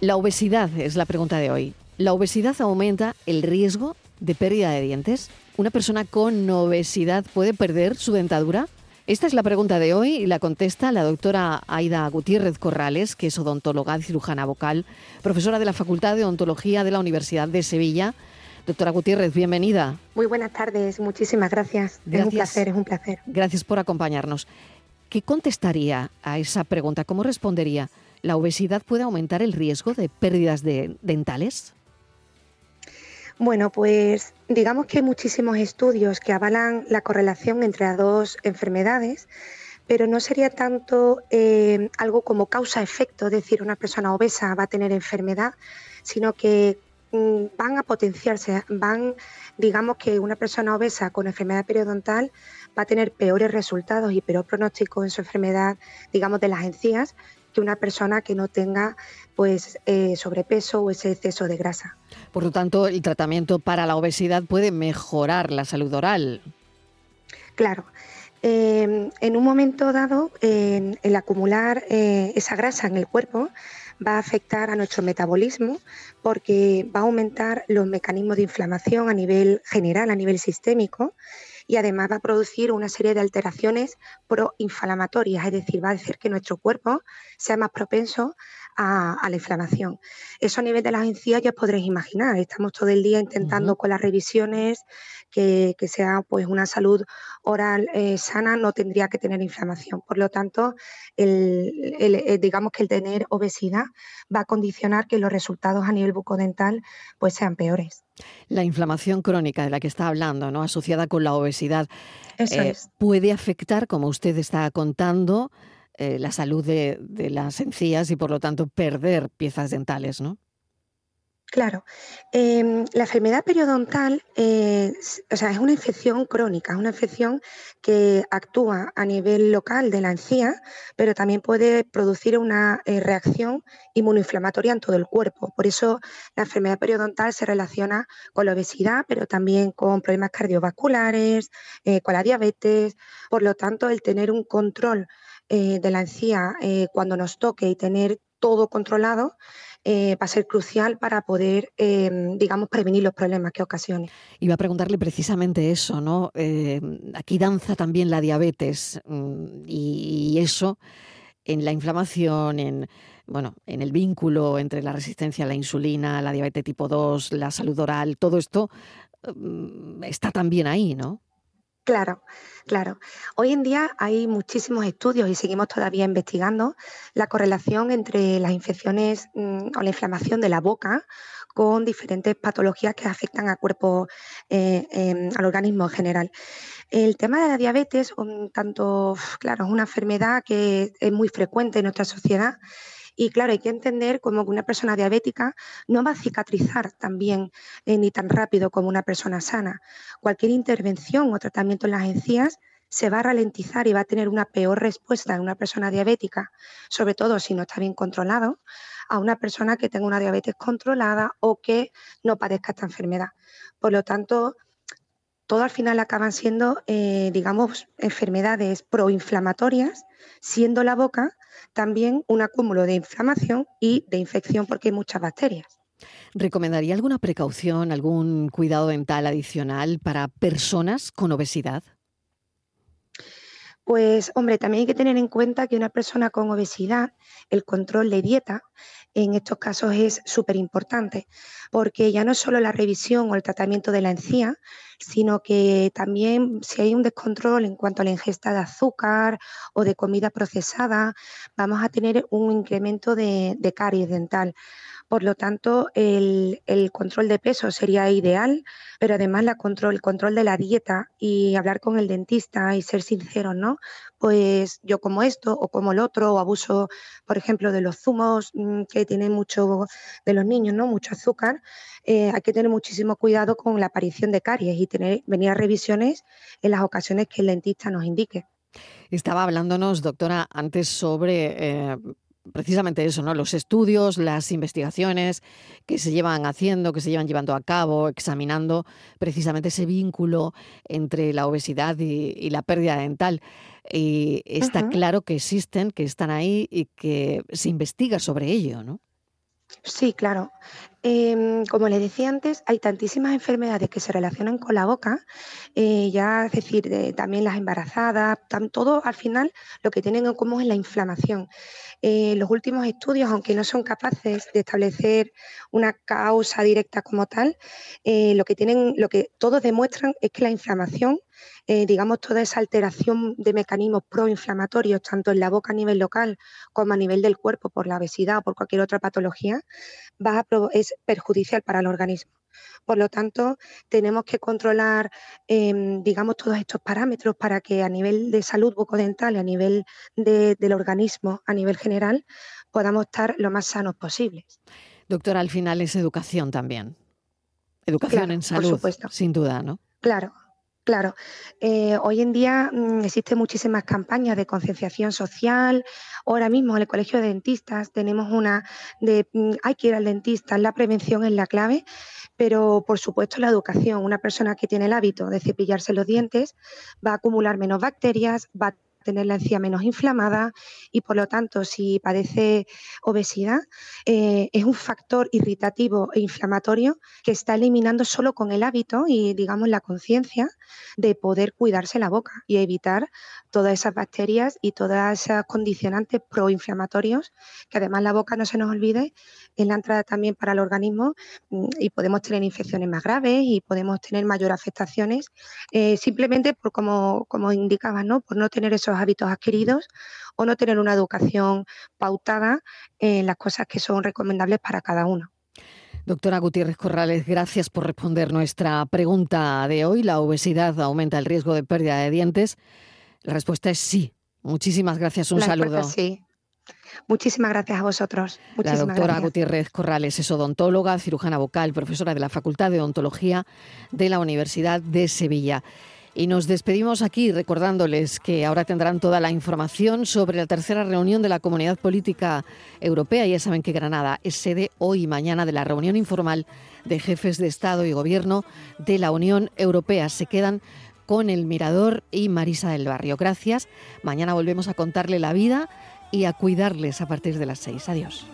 La obesidad es la pregunta de hoy. ¿La obesidad aumenta el riesgo de pérdida de dientes? ¿Una persona con obesidad puede perder su dentadura? Esta es la pregunta de hoy y la contesta la doctora Aida Gutiérrez Corrales, que es odontóloga y cirujana vocal, profesora de la Facultad de Odontología de la Universidad de Sevilla. Doctora Gutiérrez, bienvenida. Muy buenas tardes, muchísimas gracias. gracias. Es un placer, es un placer. Gracias por acompañarnos. ¿Qué contestaría a esa pregunta? ¿Cómo respondería? ¿La obesidad puede aumentar el riesgo de pérdidas de dentales? Bueno, pues digamos que hay muchísimos estudios que avalan la correlación entre las dos enfermedades, pero no sería tanto eh, algo como causa-efecto, es decir, una persona obesa va a tener enfermedad, sino que mm, van a potenciarse, van, digamos que una persona obesa con enfermedad periodontal va a tener peores resultados y peor pronóstico en su enfermedad, digamos, de las encías, que una persona que no tenga pues eh, sobrepeso o ese exceso de grasa. Por lo tanto, el tratamiento para la obesidad puede mejorar la salud oral. Claro. Em, en un momento dado, el acumular eh, esa grasa en el cuerpo va a afectar a nuestro metabolismo porque va a aumentar los mecanismos de inflamación a nivel general, a nivel sistémico, y además va a producir una serie de alteraciones proinflamatorias, es decir, va a hacer que nuestro cuerpo sea más propenso a, la inflamación. Eso a nivel de las encías ya os podréis imaginar, estamos todo el día intentando con las revisiones que, sea pues una salud oral eh, sana, no tendría que tener inflamación. Por lo tanto, eh, digamos que el tener obesidad va a condicionar que los resultados a nivel bucodental pues sean peores. La inflamación crónica de la que está hablando, ¿no? asociada con la obesidad, eh, puede afectar, como usted está contando, eh, la salud de, las encías y por lo tanto perder piezas dentales, ¿no? Claro, em, la enfermedad periodontal eh, o sea, es una infección crónica, es una infección que actúa a nivel local de la encía, pero también puede producir una eh, reacción inmunoinflamatoria en todo el cuerpo. Por eso la enfermedad periodontal se relaciona con la obesidad, pero también con problemas cardiovasculares, con la diabetes. Por lo tanto, el tener un control eh, de la encía eh, cuando nos toque y tener todo controlado eh, va a ser crucial para poder, digamos, prevenir los problemas que ocasione. Iba a preguntarle precisamente eso, ¿no? aquí danza también la diabetes mm, y, eso en la inflamación, en, bueno, en el vínculo entre la resistencia a la insulina, la diabetes tipo 2, la salud oral, todo esto mm, está también ahí, ¿no? Claro, claro. Hoy en día hay muchísimos estudios y seguimos todavía investigando la correlación entre las infecciones mm, o la inflamación de la boca con diferentes patologías que afectan al cuerpo, eh, em, al organismo en general. El tema de la diabetes, un tanto, claro, es una enfermedad que es muy frecuente en nuestra sociedad y claro, hay que entender como que una persona diabética no va a cicatrizar tan bien eh, ni tan rápido como una persona sana. Cualquier intervención o tratamiento en las encías se va a ralentizar y va a tener una peor respuesta en una persona diabética, sobre todo si no está bien controlado, a una persona que tenga una diabetes controlada o que no padezca esta enfermedad. Por lo tanto, todo al final acaban siendo, eh, digamos, enfermedades proinflamatorias, siendo la boca también un acúmulo de inflamación y de infección porque hay muchas bacterias. ¿Recomendaría alguna precaución, algún cuidado dental adicional para personas con obesidad? Pues hombre, también hay que tener en cuenta que una persona con obesidad, el control de dieta en estos casos es súper importante, porque ya no es solo la revisión o el tratamiento de la encía, sino que también si hay un descontrol en cuanto a la ingesta de azúcar o de comida procesada, vamos a tener un incremento de, de caries dental. Por lo tanto, el, control de peso sería ideal, pero además la control, el control de la dieta y hablar con el dentista y ser sincero, ¿no? Pues yo como esto o como el otro, o abuso, por ejemplo, de los zumos mm, que tienen mucho de los niños, ¿no? Mucho azúcar. Eh, hay que tener muchísimo cuidado con la aparición de caries y tener, venir a revisiones en las ocasiones que el dentista nos indique. Estaba hablándonos, doctora, antes sobre eh, precisamente eso, ¿no? Los estudios, las investigaciones que se llevan haciendo, que se llevan llevando a cabo, examinando precisamente ese vínculo entre la obesidad y, la pérdida dental. Y está claro que existen, que están ahí y que se investiga sobre ello, ¿no? Sí, claro. Em, como le decía antes, hay tantísimas enfermedades que se relacionan con la boca, eh, ya es decir, también las embarazadas, todo al final lo que tienen en común es la inflamación. Eh, los últimos estudios, aunque no son capaces de establecer una causa directa como tal, eh, lo que tienen, lo que todos demuestran es que la inflamación digamos, toda esa alteración de mecanismos proinflamatorios, tanto en la boca a nivel local como a nivel del cuerpo por la obesidad o por cualquier otra patología, va a es perjudicial para el organismo. Por lo tanto, tenemos que controlar, em, digamos, todos estos parámetros para que a nivel de salud bucodental y a nivel del organismo, a nivel general, podamos estar lo más sanos posibles. Doctora, al final es educación también. Educación en salud, sin duda, ¿no? Claro, Claro, eh, hoy en día mm, existen muchísimas campañas de concienciación social. Ahora mismo en el Colegio de Dentistas tenemos una de mm, hay que ir al dentista, la prevención es la clave, pero por supuesto la educación. Una persona que tiene el hábito de cepillarse los dientes va a acumular menos bacterias, va a tener la encía menos inflamada y por lo tanto si padece obesidad eh, es un factor irritativo e inflamatorio que está eliminando solo con el hábito y digamos la conciencia de poder cuidarse la boca y evitar todas esas bacterias y todas esas condicionantes proinflamatorios que además la boca no se nos olvide es la entrada también para el organismo mm, y podemos tener infecciones más graves y podemos tener mayor afectaciones eh, simplemente por como, como indicaba, ¿no? por no tener esos hábitos adquiridos o no tener una educación pautada en las cosas que son recomendables para cada uno. Doctora Gutiérrez Corrales, gracias por responder nuestra pregunta de hoy. ¿La obesidad aumenta el riesgo de pérdida de dientes? La respuesta es sí. Muchísimas gracias. Un saludo. Sí. Muchísimas gracias a vosotros. la doctora Gutiérrez Corrales es odontóloga, cirujana vocal, profesora de la Facultad de Odontología de la Universidad de Sevilla. Y nos despedimos aquí recordándoles que ahora tendrán toda la información sobre la tercera reunión de la Comunidad Política Europea. Ya saben que Granada es sede hoy y mañana de la reunión informal de jefes de Estado y Gobierno de la Unión Europea. Se quedan con el Mirador y Marisa del Barrio. Gracias. Mañana volvemos a contarle la vida y a cuidarles a partir de las seis. Adiós.